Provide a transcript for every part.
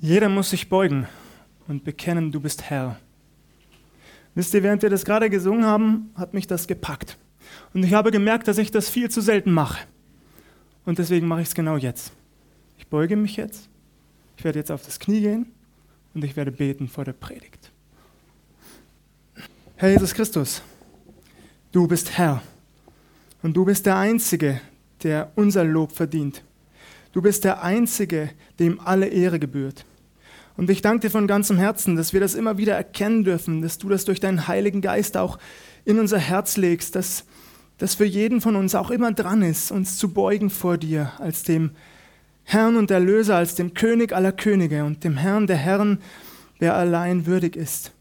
Jeder muss sich beugen und bekennen, du bist Herr. Wisst ihr, während wir das gerade gesungen haben, hat mich das gepackt. Und ich habe gemerkt, dass ich das viel zu selten mache. Und deswegen mache ich es genau jetzt. Ich beuge mich jetzt. Ich werde jetzt auf das Knie gehen und ich werde beten vor der Predigt. Herr Jesus Christus, du bist Herr und du bist der Einzige, der unser Lob verdient. Du bist der Einzige, dem alle Ehre gebührt. Und ich danke dir von ganzem Herzen, dass wir das immer wieder erkennen dürfen, dass du das durch deinen Heiligen Geist auch in unser Herz legst, dass das für jeden von uns auch immer dran ist, uns zu beugen vor dir als dem Herrn und Erlöser, als dem König aller Könige und dem Herrn der Herren, der allein würdig ist.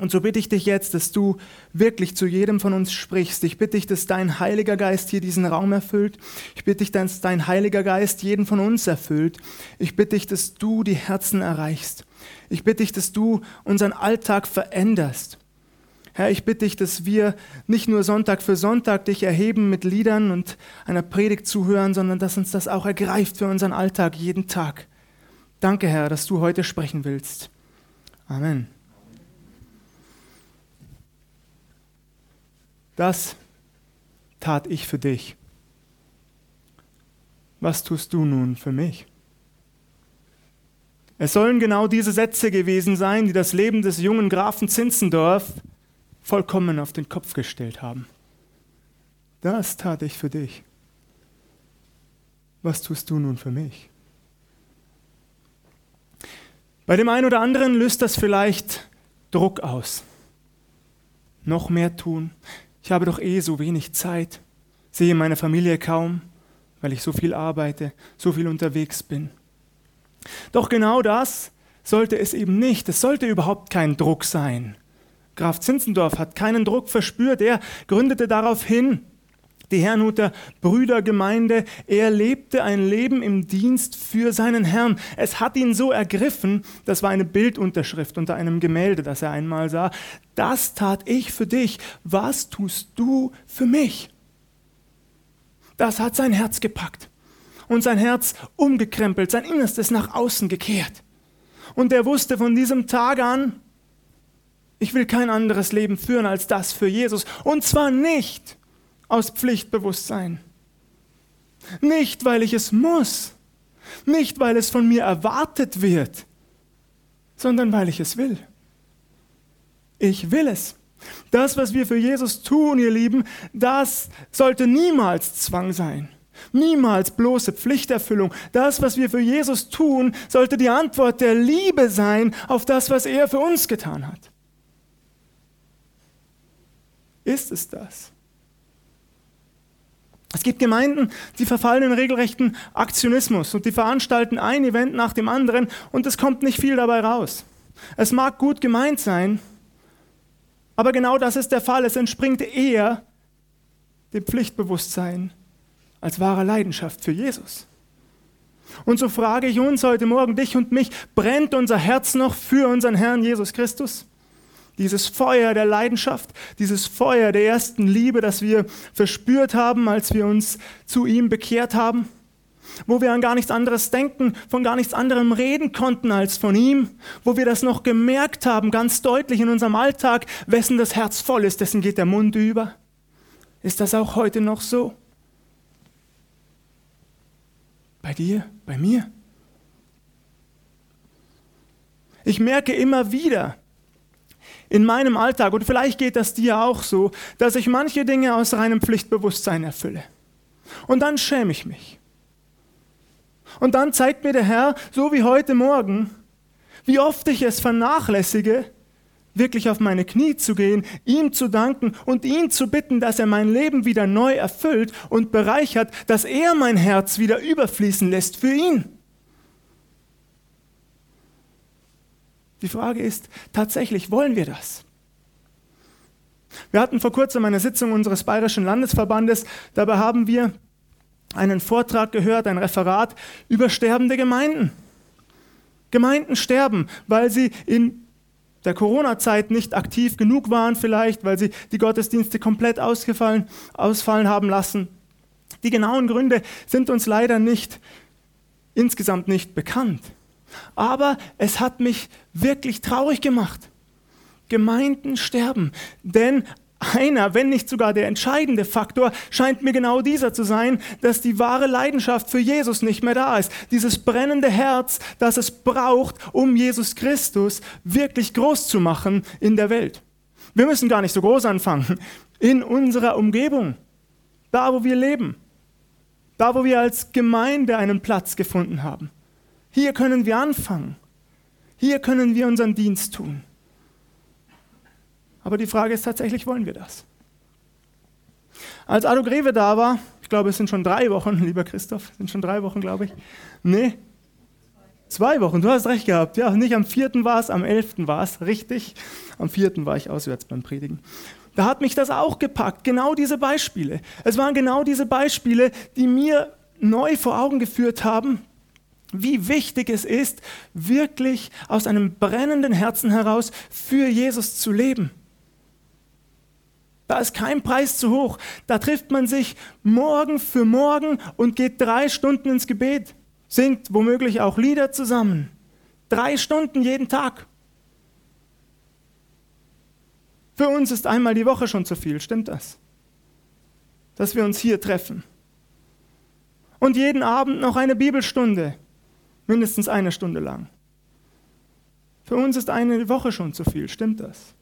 Und so bitte ich dich jetzt, dass du wirklich zu jedem von uns sprichst. Ich bitte dich, dass dein Heiliger Geist hier diesen Raum erfüllt. Ich bitte dich, dass dein Heiliger Geist jeden von uns erfüllt. Ich bitte dich, dass du die Herzen erreichst. Ich bitte dich, dass du unseren Alltag veränderst. Herr, ich bitte dich, dass wir nicht nur Sonntag für Sonntag dich erheben mit Liedern und einer Predigt zuhören, sondern dass uns das auch ergreift für unseren Alltag jeden Tag. Danke, Herr, dass du heute sprechen willst. Amen. Das tat ich für dich. Was tust du nun für mich? Es sollen genau diese Sätze gewesen sein, die das Leben des jungen Grafen Zinzendorf vollkommen auf den Kopf gestellt haben. Das tat ich für dich. Was tust du nun für mich? Bei dem einen oder anderen löst das vielleicht Druck aus. Noch mehr tun, ich habe doch eh so wenig Zeit, sehe meine Familie kaum, weil ich so viel arbeite, so viel unterwegs bin. Doch genau das sollte es eben nicht. Es sollte überhaupt kein Druck sein. Graf Zinzendorf hat keinen Druck verspürt. Er gründete daraufhin die Herrnhuter Brüdergemeinde. Er lebte ein Leben im Dienst für seinen Herrn. Es hat ihn so ergriffen, das war eine Bildunterschrift unter einem Gemälde, das er einmal sah. Das tat ich für dich. Was tust du für mich? Das hat sein Herz gepackt und sein Herz umgekrempelt, sein Innerstes nach außen gekehrt. Und er wusste von diesem Tag an, ich will kein anderes Leben führen als das für Jesus. Und zwar nicht, aus Pflichtbewusstsein. Nicht, weil ich es muss, nicht, weil es von mir erwartet wird, sondern weil ich es will. Ich will es. Das, was wir für Jesus tun, ihr Lieben, das sollte niemals Zwang sein. Niemals bloße Pflichterfüllung. Das, was wir für Jesus tun, sollte die Antwort der Liebe sein auf das, was er für uns getan hat. Ist es das? Es gibt Gemeinden, die verfallen in regelrechten Aktionismus und die veranstalten ein Event nach dem anderen und es kommt nicht viel dabei raus. Es mag gut gemeint sein, aber genau das ist der Fall. Es entspringt eher dem Pflichtbewusstsein als wahrer Leidenschaft für Jesus. Und so frage ich uns heute Morgen, dich und mich, brennt unser Herz noch für unseren Herrn Jesus Christus? Dieses Feuer der Leidenschaft, dieses Feuer der ersten Liebe, das wir verspürt haben, als wir uns zu ihm bekehrt haben, wo wir an gar nichts anderes denken, von gar nichts anderem reden konnten als von ihm, wo wir das noch gemerkt haben, ganz deutlich in unserem Alltag, wessen das Herz voll ist, dessen geht der Mund über. Ist das auch heute noch so? Bei dir, bei mir? Ich merke immer wieder, in meinem Alltag, und vielleicht geht das dir auch so, dass ich manche Dinge aus reinem Pflichtbewusstsein erfülle. Und dann schäme ich mich. Und dann zeigt mir der Herr, so wie heute Morgen, wie oft ich es vernachlässige, wirklich auf meine Knie zu gehen, ihm zu danken und ihn zu bitten, dass er mein Leben wieder neu erfüllt und bereichert, dass er mein Herz wieder überfließen lässt für ihn. Die Frage ist tatsächlich, wollen wir das? Wir hatten vor kurzem eine Sitzung unseres Bayerischen Landesverbandes. Dabei haben wir einen Vortrag gehört, ein Referat über sterbende Gemeinden. Gemeinden sterben, weil sie in der Corona-Zeit nicht aktiv genug waren, vielleicht, weil sie die Gottesdienste komplett ausgefallen, ausfallen haben lassen. Die genauen Gründe sind uns leider nicht insgesamt nicht bekannt. Aber es hat mich wirklich traurig gemacht. Gemeinden sterben, denn einer, wenn nicht sogar der entscheidende Faktor, scheint mir genau dieser zu sein, dass die wahre Leidenschaft für Jesus nicht mehr da ist. Dieses brennende Herz, das es braucht, um Jesus Christus wirklich groß zu machen in der Welt. Wir müssen gar nicht so groß anfangen. In unserer Umgebung, da wo wir leben, da wo wir als Gemeinde einen Platz gefunden haben. Hier können wir anfangen. Hier können wir unseren Dienst tun. Aber die Frage ist tatsächlich, wollen wir das? Als Ado Greve da war, ich glaube, es sind schon drei Wochen, lieber Christoph, sind schon drei Wochen, glaube ich. Nee, zwei Wochen, du hast recht gehabt. Ja, nicht am vierten war es, am elften war es, richtig. Am vierten war ich auswärts beim Predigen. Da hat mich das auch gepackt, genau diese Beispiele. Es waren genau diese Beispiele, die mir neu vor Augen geführt haben, wie wichtig es ist, wirklich aus einem brennenden Herzen heraus für Jesus zu leben. Da ist kein Preis zu hoch. Da trifft man sich morgen für morgen und geht drei Stunden ins Gebet, singt womöglich auch Lieder zusammen. Drei Stunden jeden Tag. Für uns ist einmal die Woche schon zu viel, stimmt das? Dass wir uns hier treffen. Und jeden Abend noch eine Bibelstunde, mindestens eine Stunde lang. Für uns ist eine Woche schon zu viel, stimmt das?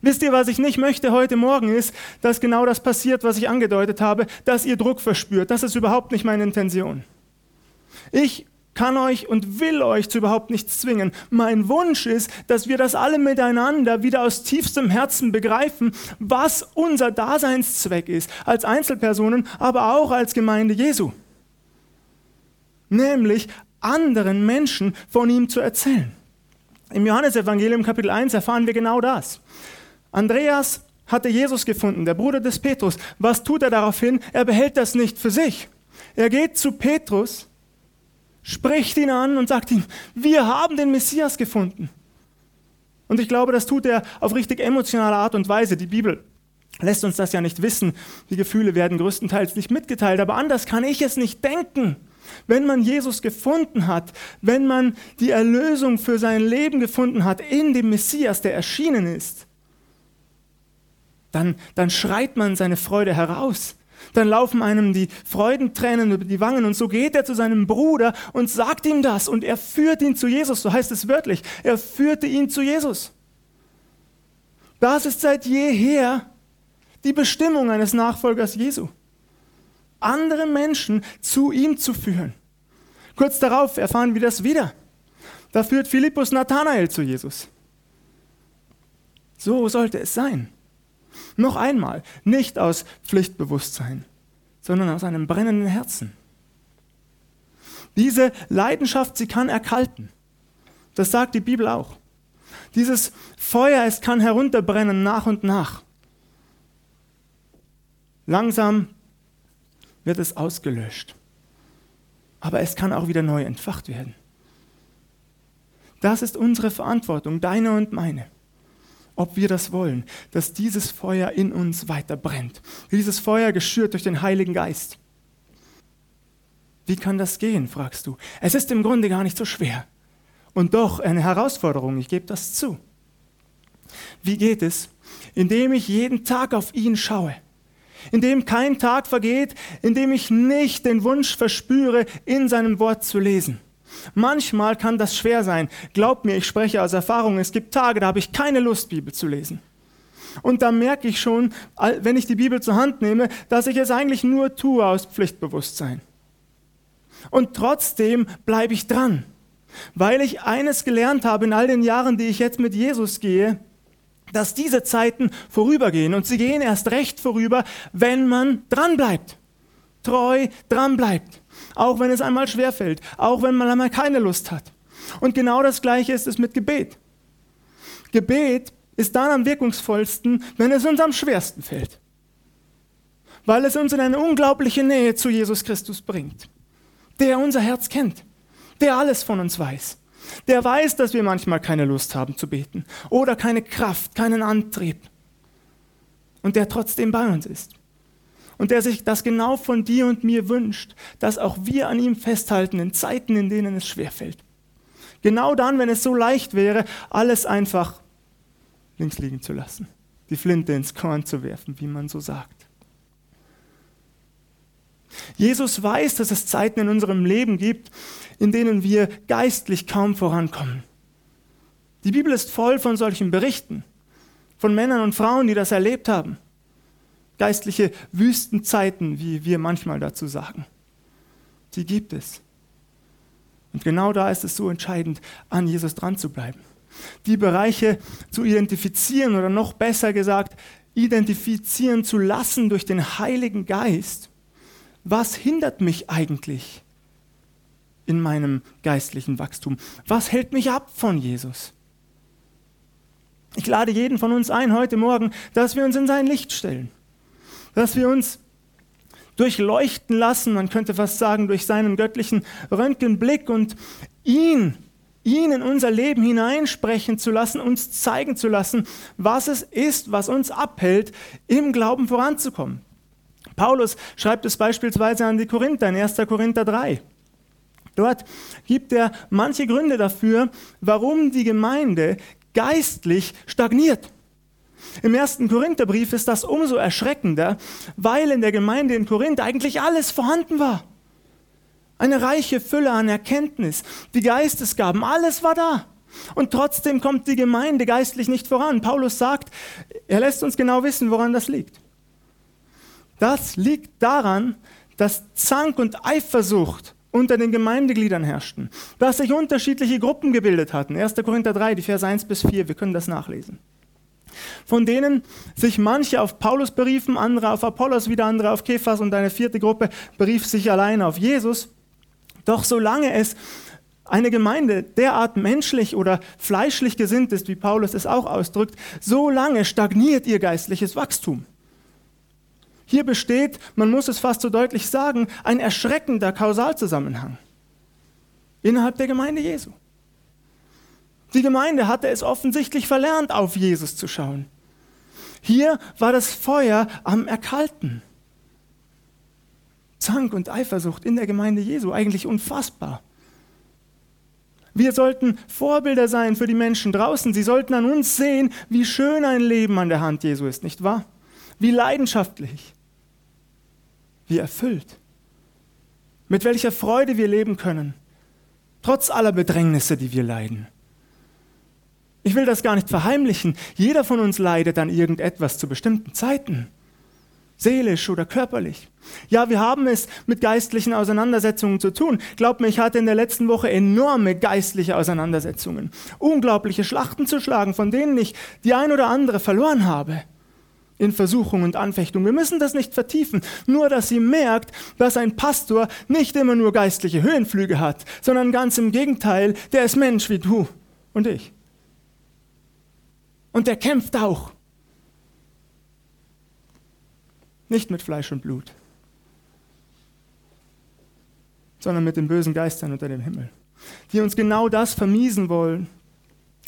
Wisst ihr, was ich nicht möchte heute Morgen ist, dass genau das passiert, was ich angedeutet habe, dass ihr Druck verspürt. Das ist überhaupt nicht meine Intention. Ich kann euch und will euch zu überhaupt nichts zwingen. Mein Wunsch ist, dass wir das alle miteinander wieder aus tiefstem Herzen begreifen, was unser Daseinszweck ist, als Einzelpersonen, aber auch als Gemeinde Jesu. Nämlich anderen Menschen von ihm zu erzählen. Im Johannesevangelium Kapitel 1 erfahren wir genau das. Andreas hatte Jesus gefunden, der Bruder des Petrus. Was tut er daraufhin? Er behält das nicht für sich. Er geht zu Petrus spricht ihn an und sagt ihm, wir haben den Messias gefunden. Und ich glaube, das tut er auf richtig emotionale Art und Weise. Die Bibel lässt uns das ja nicht wissen. Die Gefühle werden größtenteils nicht mitgeteilt, aber anders kann ich es nicht denken. Wenn man Jesus gefunden hat, wenn man die Erlösung für sein Leben gefunden hat in dem Messias, der erschienen ist, dann, dann schreit man seine Freude heraus. Dann laufen einem die Freudentränen über die Wangen und so geht er zu seinem Bruder und sagt ihm das und er führt ihn zu Jesus, so heißt es wörtlich. Er führte ihn zu Jesus. Das ist seit jeher die Bestimmung eines Nachfolgers Jesu. Andere Menschen zu ihm zu führen. Kurz darauf erfahren wir das wieder. Da führt Philippus Nathanael zu Jesus. So sollte es sein. Noch einmal, nicht aus Pflichtbewusstsein, sondern aus einem brennenden Herzen. Diese Leidenschaft, sie kann erkalten. Das sagt die Bibel auch. Dieses Feuer, es kann herunterbrennen nach und nach. Langsam wird es ausgelöscht. Aber es kann auch wieder neu entfacht werden. Das ist unsere Verantwortung, deine und meine ob wir das wollen, dass dieses Feuer in uns weiter brennt. Dieses Feuer geschürt durch den Heiligen Geist. Wie kann das gehen, fragst du. Es ist im Grunde gar nicht so schwer. Und doch eine Herausforderung, ich gebe das zu. Wie geht es? Indem ich jeden Tag auf ihn schaue. Indem kein Tag vergeht, indem ich nicht den Wunsch verspüre, in seinem Wort zu lesen. Manchmal kann das schwer sein. Glaubt mir, ich spreche aus Erfahrung. Es gibt Tage, da habe ich keine Lust, Bibel zu lesen. Und da merke ich schon, wenn ich die Bibel zur Hand nehme, dass ich es eigentlich nur tue aus Pflichtbewusstsein. Und trotzdem bleibe ich dran, weil ich eines gelernt habe in all den Jahren, die ich jetzt mit Jesus gehe, dass diese Zeiten vorübergehen. Und sie gehen erst recht vorüber, wenn man dran bleibt, treu dran bleibt auch wenn es einmal schwerfällt, auch wenn man einmal keine Lust hat. Und genau das Gleiche ist es mit Gebet. Gebet ist dann am wirkungsvollsten, wenn es uns am schwersten fällt, weil es uns in eine unglaubliche Nähe zu Jesus Christus bringt, der unser Herz kennt, der alles von uns weiß, der weiß, dass wir manchmal keine Lust haben zu beten oder keine Kraft, keinen Antrieb und der trotzdem bei uns ist. und der sich das genau von dir und mir wünscht, dass auch wir an ihm festhalten in Zeiten, in denen es schwerfällt. Genau dann, wenn es so leicht wäre, alles einfach links liegen zu lassen, die Flinte ins Korn zu werfen, wie man so sagt. Jesus weiß, dass es Zeiten in unserem Leben gibt, in denen wir geistlich kaum vorankommen. Die Bibel ist voll von solchen Berichten, von Männern und Frauen, die das erlebt haben. Geistliche Wüstenzeiten, wie wir manchmal dazu sagen. Die gibt es. Und genau da ist es so entscheidend, an Jesus dran zu bleiben. Die Bereiche zu identifizieren oder noch besser gesagt, identifizieren zu lassen durch den Heiligen Geist. Was hindert mich eigentlich in meinem geistlichen Wachstum? Was hält mich ab von Jesus? Ich lade jeden von uns ein heute Morgen, dass wir uns in sein Licht stellen dass wir uns durchleuchten lassen, man könnte fast sagen, durch seinen göttlichen Röntgenblick und ihn, ihn in unser Leben hineinsprechen zu lassen, uns zeigen zu lassen, was es ist, was uns abhält, im Glauben voranzukommen. Paulus schreibt es beispielsweise an die Korinther in 1. Korinther 3. Dort gibt er manche Gründe dafür, warum die Gemeinde geistlich stagniert. Im ersten Korintherbrief ist das umso erschreckender, weil in der Gemeinde in Korinth eigentlich alles vorhanden war. Eine reiche Fülle an Erkenntnis, die Geistesgaben, alles war da. Und trotzdem kommt die Gemeinde geistlich nicht voran. Paulus sagt, er lässt uns genau wissen, woran das liegt. Das liegt daran, dass Zank und Eifersucht unter den Gemeindegliedern herrschten, dass sich unterschiedliche Gruppen gebildet hatten. 1. Korinther 3, die Vers 1 bis 4, wir können das nachlesen von denen sich manche auf Paulus beriefen, andere auf Apollos, wieder andere auf Kephas und eine vierte Gruppe berief sich allein auf Jesus. Doch solange es eine Gemeinde derart menschlich oder fleischlich gesinnt ist, wie Paulus es auch ausdrückt, so lange stagniert ihr geistliches Wachstum. Hier besteht, man muss es fast so deutlich sagen, ein erschreckender Kausalzusammenhang innerhalb der Gemeinde Jesu. Die Gemeinde hatte es offensichtlich verlernt, auf Jesus zu schauen. Hier war das Feuer am Erkalten. Zank und Eifersucht in der Gemeinde Jesu, eigentlich unfassbar. Wir sollten Vorbilder sein für die Menschen draußen. Sie sollten an uns sehen, wie schön ein Leben an der Hand Jesu ist, nicht wahr? Wie leidenschaftlich, wie erfüllt, mit welcher Freude wir leben können, trotz aller Bedrängnisse, die wir leiden. Ich will das gar nicht verheimlichen. Jeder von uns leidet an irgendetwas zu bestimmten Zeiten. Seelisch oder körperlich. Ja, wir haben es mit geistlichen Auseinandersetzungen zu tun. Glaubt mir, ich hatte in der letzten Woche enorme geistliche Auseinandersetzungen. Unglaubliche Schlachten zu schlagen, von denen ich die ein oder andere verloren habe. In Versuchung und Anfechtung. Wir müssen das nicht vertiefen. Nur, dass sie merkt, dass ein Pastor nicht immer nur geistliche Höhenflüge hat, sondern ganz im Gegenteil, der ist Mensch wie du und ich. Und der kämpft auch. Nicht mit Fleisch und Blut, sondern mit den bösen Geistern unter dem Himmel, die uns genau das vermiesen wollen,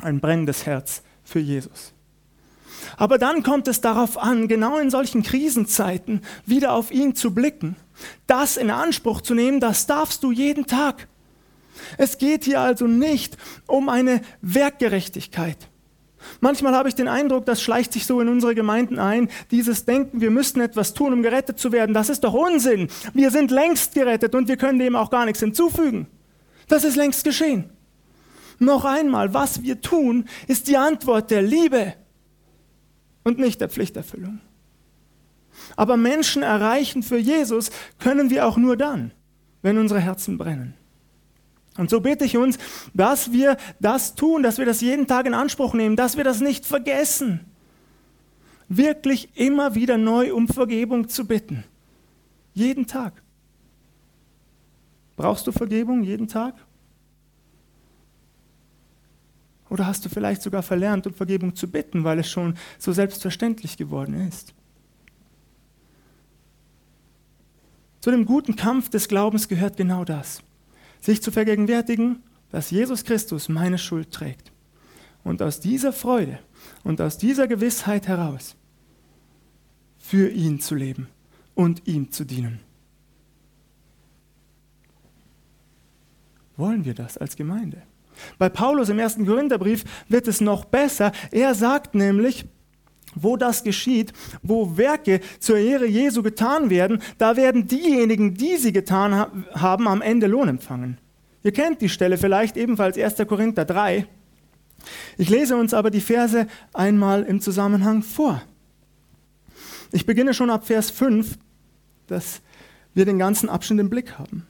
ein brennendes Herz für Jesus. Aber dann kommt es darauf an, genau in solchen Krisenzeiten wieder auf ihn zu blicken, das in Anspruch zu nehmen, das darfst du jeden Tag. Es geht hier also nicht um eine Werkgerechtigkeit. Manchmal habe ich den Eindruck, das schleicht sich so in unsere Gemeinden ein, dieses Denken, wir müssten etwas tun, um gerettet zu werden. Das ist doch Unsinn. Wir sind längst gerettet und wir können dem auch gar nichts hinzufügen. Das ist längst geschehen. Noch einmal, was wir tun, ist die Antwort der Liebe und nicht der Pflichterfüllung. Aber Menschen erreichen für Jesus können wir auch nur dann, wenn unsere Herzen brennen. Und so bitte ich uns, dass wir das tun, dass wir das jeden Tag in Anspruch nehmen, dass wir das nicht vergessen. Wirklich immer wieder neu um Vergebung zu bitten. Jeden Tag. Brauchst du Vergebung jeden Tag? Oder hast du vielleicht sogar verlernt, um Vergebung zu bitten, weil es schon so selbstverständlich geworden ist? Zu dem guten Kampf des Glaubens gehört genau das sich zu vergegenwärtigen, dass Jesus Christus meine Schuld trägt. Und aus dieser Freude und aus dieser Gewissheit heraus für ihn zu leben und ihm zu dienen. Wollen wir das als Gemeinde? Bei Paulus im ersten Korintherbrief wird es noch besser. Er sagt nämlich, wo das geschieht, wo Werke zur Ehre Jesu getan werden, da werden diejenigen, die sie getan haben, am Ende Lohn empfangen. Ihr kennt die Stelle vielleicht ebenfalls 1. Korinther 3. Ich lese uns aber die Verse einmal im Zusammenhang vor. Ich beginne schon ab Vers 5, dass wir den ganzen Abschnitt im Blick haben.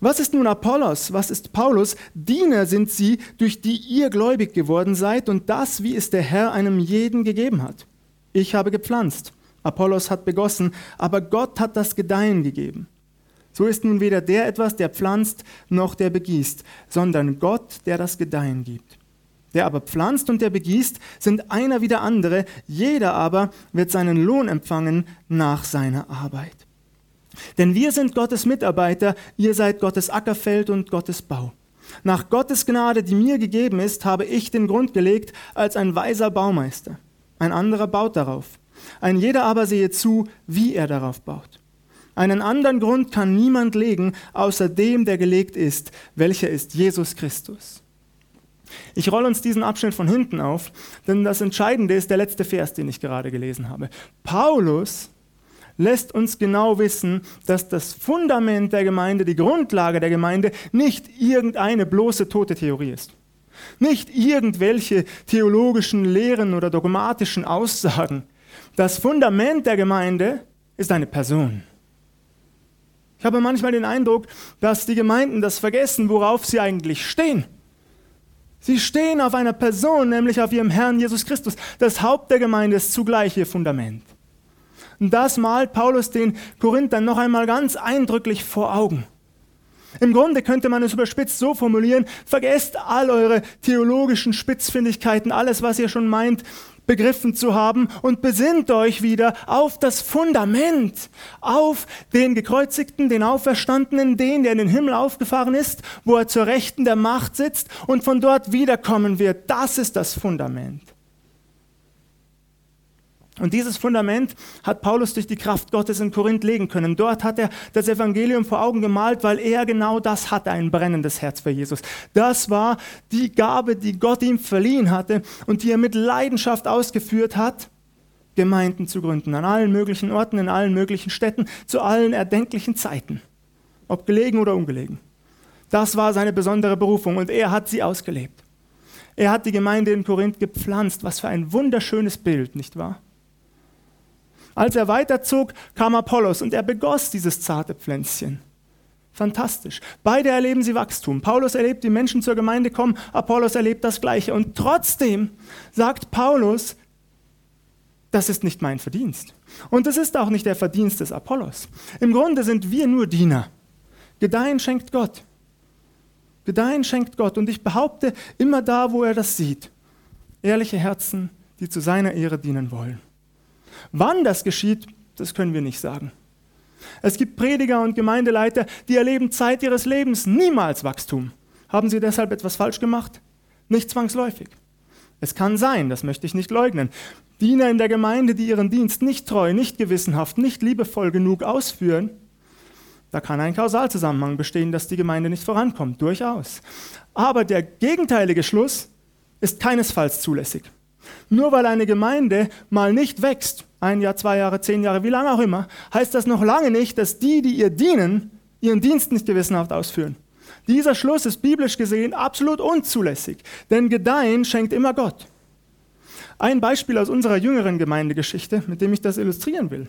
Was ist nun Apollos? Was ist Paulus? Diener sind sie, durch die ihr gläubig geworden seid und das, wie es der Herr einem jeden gegeben hat. Ich habe gepflanzt, Apollos hat begossen, aber Gott hat das Gedeihen gegeben. So ist nun weder der etwas, der pflanzt, noch der begießt, sondern Gott, der das Gedeihen gibt. Der aber pflanzt und der begießt, sind einer wie der andere, jeder aber wird seinen Lohn empfangen nach seiner Arbeit. Denn wir sind Gottes Mitarbeiter, ihr seid Gottes Ackerfeld und Gottes Bau. Nach Gottes Gnade, die mir gegeben ist, habe ich den Grund gelegt als ein weiser Baumeister. Ein anderer baut darauf. Ein jeder aber sehe zu, wie er darauf baut. Einen anderen Grund kann niemand legen, außer dem, der gelegt ist, welcher ist Jesus Christus. Ich rolle uns diesen Abschnitt von hinten auf, denn das Entscheidende ist der letzte Vers, den ich gerade gelesen habe. Paulus lässt uns genau wissen, dass das Fundament der Gemeinde, die Grundlage der Gemeinde nicht irgendeine bloße tote Theorie ist. Nicht irgendwelche theologischen Lehren oder dogmatischen Aussagen. Das Fundament der Gemeinde ist eine Person. Ich habe manchmal den Eindruck, dass die Gemeinden das vergessen, worauf sie eigentlich stehen. Sie stehen auf einer Person, nämlich auf ihrem Herrn Jesus Christus. Das Haupt der Gemeinde ist zugleich ihr Fundament. Und das malt Paulus den Korinthern noch einmal ganz eindrücklich vor Augen. Im Grunde könnte man es überspitzt so formulieren, vergesst all eure theologischen Spitzfindigkeiten, alles, was ihr schon meint, begriffen zu haben und besinnt euch wieder auf das Fundament, auf den gekreuzigten, den Auferstandenen, den, der in den Himmel aufgefahren ist, wo er zur Rechten der Macht sitzt und von dort wiederkommen wird. Das ist das Fundament. Und dieses Fundament hat Paulus durch die Kraft Gottes in Korinth legen können. Dort hat er das Evangelium vor Augen gemalt, weil er genau das hatte, ein brennendes Herz für Jesus. Das war die Gabe, die Gott ihm verliehen hatte und die er mit Leidenschaft ausgeführt hat, Gemeinden zu gründen, an allen möglichen Orten, in allen möglichen Städten, zu allen erdenklichen Zeiten, ob gelegen oder ungelegen. Das war seine besondere Berufung und er hat sie ausgelebt. Er hat die Gemeinde in Korinth gepflanzt. Was für ein wunderschönes Bild, nicht wahr? Als er weiterzog, kam Apollos und er begoss dieses zarte Pflänzchen. Fantastisch. Beide erleben sie Wachstum. Paulus erlebt, die Menschen zur Gemeinde kommen, Apollos erlebt das Gleiche. Und trotzdem sagt Paulus, das ist nicht mein Verdienst. Und es ist auch nicht der Verdienst des Apollos. Im Grunde sind wir nur Diener. Gedeihen schenkt Gott. Gedeihen schenkt Gott. Und ich behaupte, immer da, wo er das sieht, ehrliche Herzen, die zu seiner Ehre dienen wollen. Wann das geschieht, das können wir nicht sagen. Es gibt Prediger und Gemeindeleiter, die erleben Zeit ihres Lebens niemals Wachstum. Haben sie deshalb etwas falsch gemacht? Nicht zwangsläufig. Es kann sein, das möchte ich nicht leugnen. Diener in der Gemeinde, die ihren Dienst nicht treu, nicht gewissenhaft, nicht liebevoll genug ausführen, da kann ein Kausalzusammenhang bestehen, dass die Gemeinde nicht vorankommt, durchaus. Aber der gegenteilige Schluss ist keinesfalls zulässig. Nur weil eine Gemeinde mal nicht wächst, ein Jahr, zwei Jahre, zehn Jahre, wie lange auch immer, heißt das noch lange nicht, dass die, die ihr dienen, ihren Dienst nicht gewissenhaft ausführen. Dieser Schluss ist biblisch gesehen absolut unzulässig, denn Gedeihen schenkt immer Gott. Ein Beispiel aus unserer jüngeren Gemeindegeschichte, mit dem ich das illustrieren will.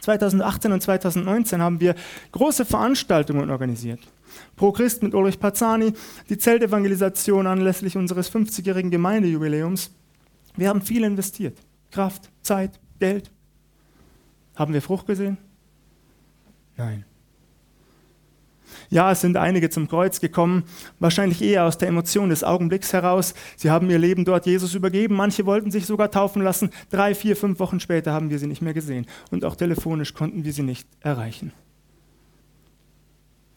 2018 und 2019 haben wir große Veranstaltungen organisiert. Pro Christ mit Ulrich Pazzani, die Zeltevangelisation anlässlich unseres 50-jährigen Gemeindejubiläums wir haben viel investiert. Kraft, Zeit, Geld. Haben wir Frucht gesehen? Nein. Ja, es sind einige zum Kreuz gekommen, wahrscheinlich eher aus der Emotion des Augenblicks heraus. Sie haben ihr Leben dort Jesus übergeben. Manche wollten sich sogar taufen lassen. Drei, vier, fünf Wochen später haben wir sie nicht mehr gesehen. Und auch telefonisch konnten wir sie nicht erreichen.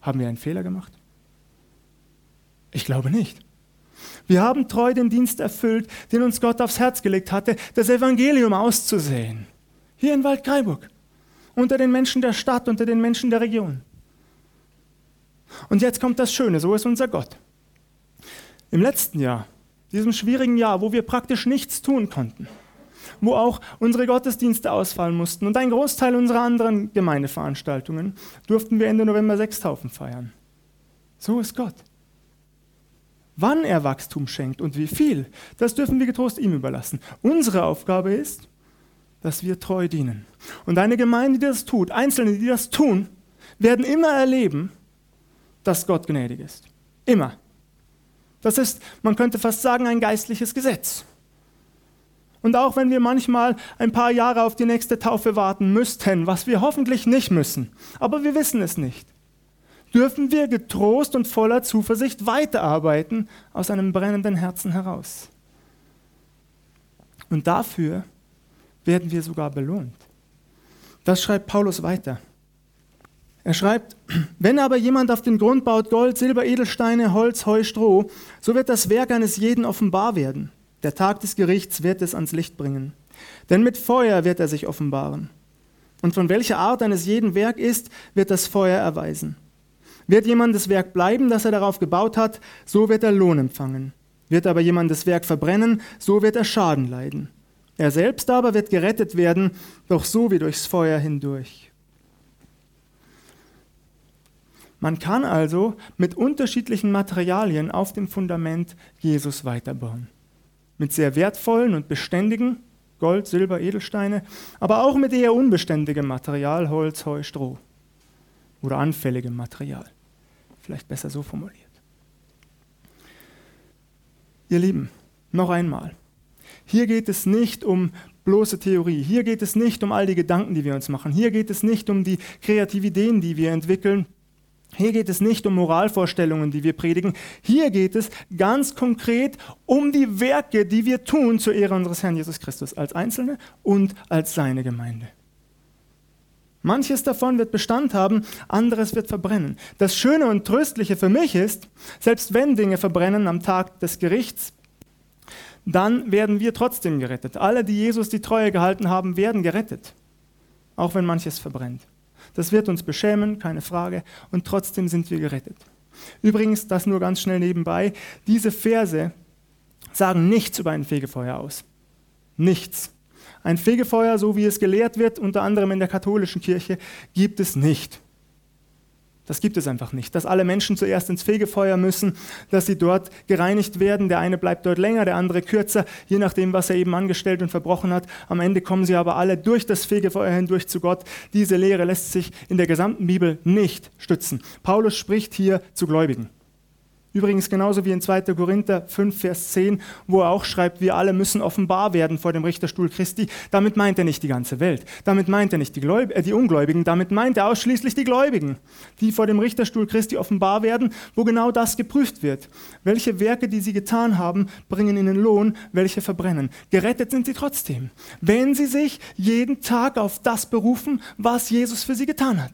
Haben wir einen Fehler gemacht? Ich glaube nicht. Wir haben treu den Dienst erfüllt, den uns Gott aufs Herz gelegt hatte, das Evangelium auszusehen. Hier in Waldkraiburg. unter den Menschen der Stadt, unter den Menschen der Region. Und jetzt kommt das Schöne, so ist unser Gott. Im letzten Jahr, diesem schwierigen Jahr, wo wir praktisch nichts tun konnten, wo auch unsere Gottesdienste ausfallen mussten und ein Großteil unserer anderen Gemeindeveranstaltungen, durften wir Ende November Sechstaufen feiern. So ist Gott. Wann er Wachstum schenkt und wie viel, das dürfen wir getrost ihm überlassen. Unsere Aufgabe ist, dass wir treu dienen. Und eine Gemeinde, die das tut, Einzelne, die das tun, werden immer erleben, dass Gott gnädig ist. Immer. Das ist, man könnte fast sagen, ein geistliches Gesetz. Und auch wenn wir manchmal ein paar Jahre auf die nächste Taufe warten müssten, was wir hoffentlich nicht müssen, aber wir wissen es nicht, dürfen wir getrost und voller Zuversicht weiterarbeiten aus einem brennenden Herzen heraus. Und dafür werden wir sogar belohnt. Das schreibt Paulus weiter. Er schreibt, wenn aber jemand auf den Grund baut Gold, Silber, Edelsteine, Holz, Heu, Stroh, so wird das Werk eines jeden offenbar werden. Der Tag des Gerichts wird es ans Licht bringen. Denn mit Feuer wird er sich offenbaren. Und von welcher Art eines jeden Werk ist, wird das Feuer erweisen. Wird jemand das Werk bleiben, das er darauf gebaut hat, so wird er Lohn empfangen. Wird aber jemand das Werk verbrennen, so wird er Schaden leiden. Er selbst aber wird gerettet werden, doch so wie durchs Feuer hindurch. Man kann also mit unterschiedlichen Materialien auf dem Fundament Jesus weiterbauen. Mit sehr wertvollen und beständigen Gold, Silber, Edelsteine, aber auch mit eher unbeständigem Material, Holz, Heu, Stroh oder anfälligem Material. Vielleicht besser so formuliert. Ihr Lieben, noch einmal. Hier geht es nicht um bloße Theorie. Hier geht es nicht um all die Gedanken, die wir uns machen. Hier geht es nicht um die kreativen Ideen, die wir entwickeln. Hier geht es nicht um Moralvorstellungen, die wir predigen. Hier geht es ganz konkret um die Werke, die wir tun zur Ehre unseres Herrn Jesus Christus als Einzelne und als seine Gemeinde. Manches davon wird Bestand haben, anderes wird verbrennen. Das Schöne und Tröstliche für mich ist, selbst wenn Dinge verbrennen am Tag des Gerichts, dann werden wir trotzdem gerettet. Alle, die Jesus die Treue gehalten haben, werden gerettet, auch wenn manches verbrennt. Das wird uns beschämen, keine Frage, und trotzdem sind wir gerettet. Übrigens, das nur ganz schnell nebenbei, diese Verse sagen nichts über ein Fegefeuer aus. Nichts. Ein Fegefeuer, so wie es gelehrt wird, unter anderem in der katholischen Kirche, gibt es nicht. Das gibt es einfach nicht. Dass alle Menschen zuerst ins Fegefeuer müssen, dass sie dort gereinigt werden. Der eine bleibt dort länger, der andere kürzer, je nachdem, was er eben angestellt und verbrochen hat. Am Ende kommen sie aber alle durch das Fegefeuer hindurch zu Gott. Diese Lehre lässt sich in der gesamten Bibel nicht stützen. Paulus spricht hier zu Gläubigen. Übrigens genauso wie in 2. Korinther 5, Vers 10, wo er auch schreibt, wir alle müssen offenbar werden vor dem Richterstuhl Christi. Damit meint er nicht die ganze Welt. Damit meint er nicht die, Gläub äh, die Ungläubigen. Damit meint er ausschließlich die Gläubigen, die vor dem Richterstuhl Christi offenbar werden, wo genau das geprüft wird. Welche Werke, die sie getan haben, bringen ihnen Lohn, welche verbrennen. Gerettet sind sie trotzdem, wenn sie sich jeden Tag auf das berufen, was Jesus für sie getan hat.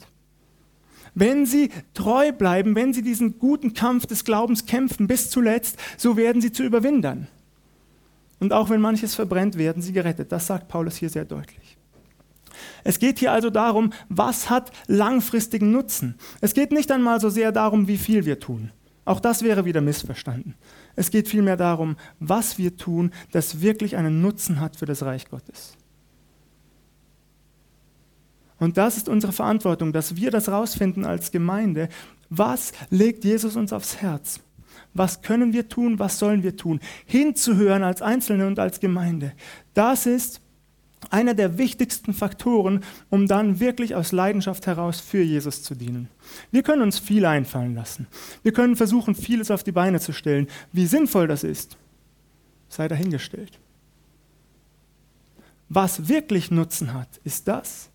Wenn sie treu bleiben, wenn sie diesen guten Kampf des Glaubens kämpfen bis zuletzt, so werden sie zu Überwindern. Und auch wenn manches verbrennt, werden sie gerettet. Das sagt Paulus hier sehr deutlich. Es geht hier also darum, was hat langfristigen Nutzen. Es geht nicht einmal so sehr darum, wie viel wir tun. Auch das wäre wieder missverstanden. Es geht vielmehr darum, was wir tun, das wirklich einen Nutzen hat für das Reich Gottes. Und das ist unsere Verantwortung, dass wir das rausfinden als Gemeinde. Was legt Jesus uns aufs Herz? Was können wir tun? Was sollen wir tun? Hinzuhören als Einzelne und als Gemeinde. Das ist einer der wichtigsten Faktoren, um dann wirklich aus Leidenschaft heraus für Jesus zu dienen. Wir können uns viel einfallen lassen. Wir können versuchen, vieles auf die Beine zu stellen. Wie sinnvoll das ist, sei dahingestellt. Was wirklich Nutzen hat, ist das,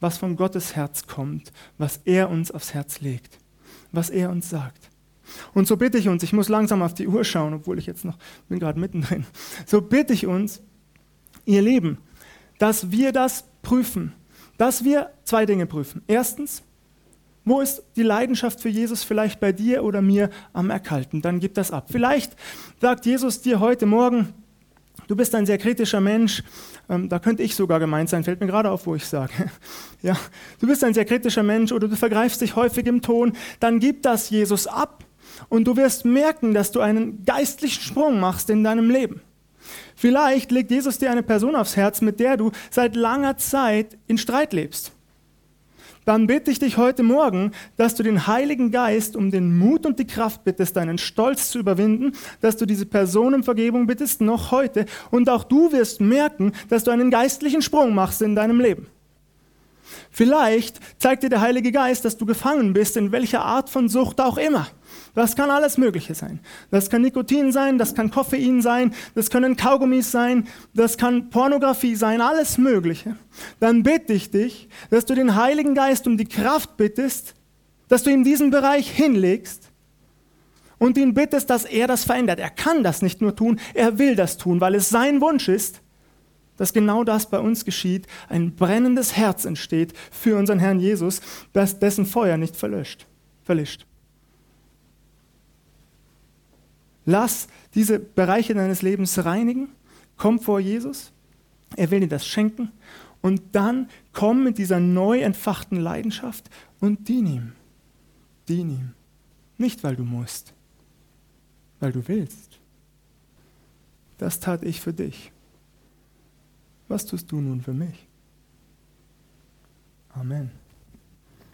was von Gottes Herz kommt, was er uns aufs Herz legt, was er uns sagt. Und so bitte ich uns, ich muss langsam auf die Uhr schauen, obwohl ich jetzt noch bin gerade mittendrin. So bitte ich uns, ihr Lieben, dass wir das prüfen, dass wir zwei Dinge prüfen. Erstens, wo ist die Leidenschaft für Jesus vielleicht bei dir oder mir am Erkalten? Dann gib das ab. Vielleicht sagt Jesus dir heute Morgen, Du bist ein sehr kritischer Mensch, ähm, da könnte ich sogar gemeint sein, fällt mir gerade auf, wo ich sage. Ja, du bist ein sehr kritischer Mensch oder du vergreifst dich häufig im Ton, dann gib das Jesus ab und du wirst merken, dass du einen geistlichen Sprung machst in deinem Leben. Vielleicht legt Jesus dir eine Person aufs Herz, mit der du seit langer Zeit in Streit lebst dann bitte ich dich heute Morgen, dass du den Heiligen Geist um den Mut und die Kraft bittest, deinen Stolz zu überwinden, dass du diese Person um Vergebung bittest, noch heute. Und auch du wirst merken, dass du einen geistlichen Sprung machst in deinem Leben. Vielleicht zeigt dir der Heilige Geist, dass du gefangen bist, in welcher Art von Sucht auch immer. Das kann alles Mögliche sein. Das kann Nikotin sein, das kann Koffein sein, das können Kaugummis sein, das kann Pornografie sein, alles Mögliche. Dann bitte ich dich, dass du den Heiligen Geist um die Kraft bittest, dass du ihm diesen Bereich hinlegst und ihn bittest, dass er das verändert. Er kann das nicht nur tun, er will das tun, weil es sein Wunsch ist, dass genau das bei uns geschieht, ein brennendes Herz entsteht für unseren Herrn Jesus, das dessen Feuer nicht verlöscht, verlischt. Lass diese Bereiche deines Lebens reinigen. Komm vor Jesus. Er will dir das schenken. Und dann komm mit dieser neu entfachten Leidenschaft und dien ihm. Dien ihm. Nicht, weil du musst, weil du willst. Das tat ich für dich. Was tust du nun für mich? Amen.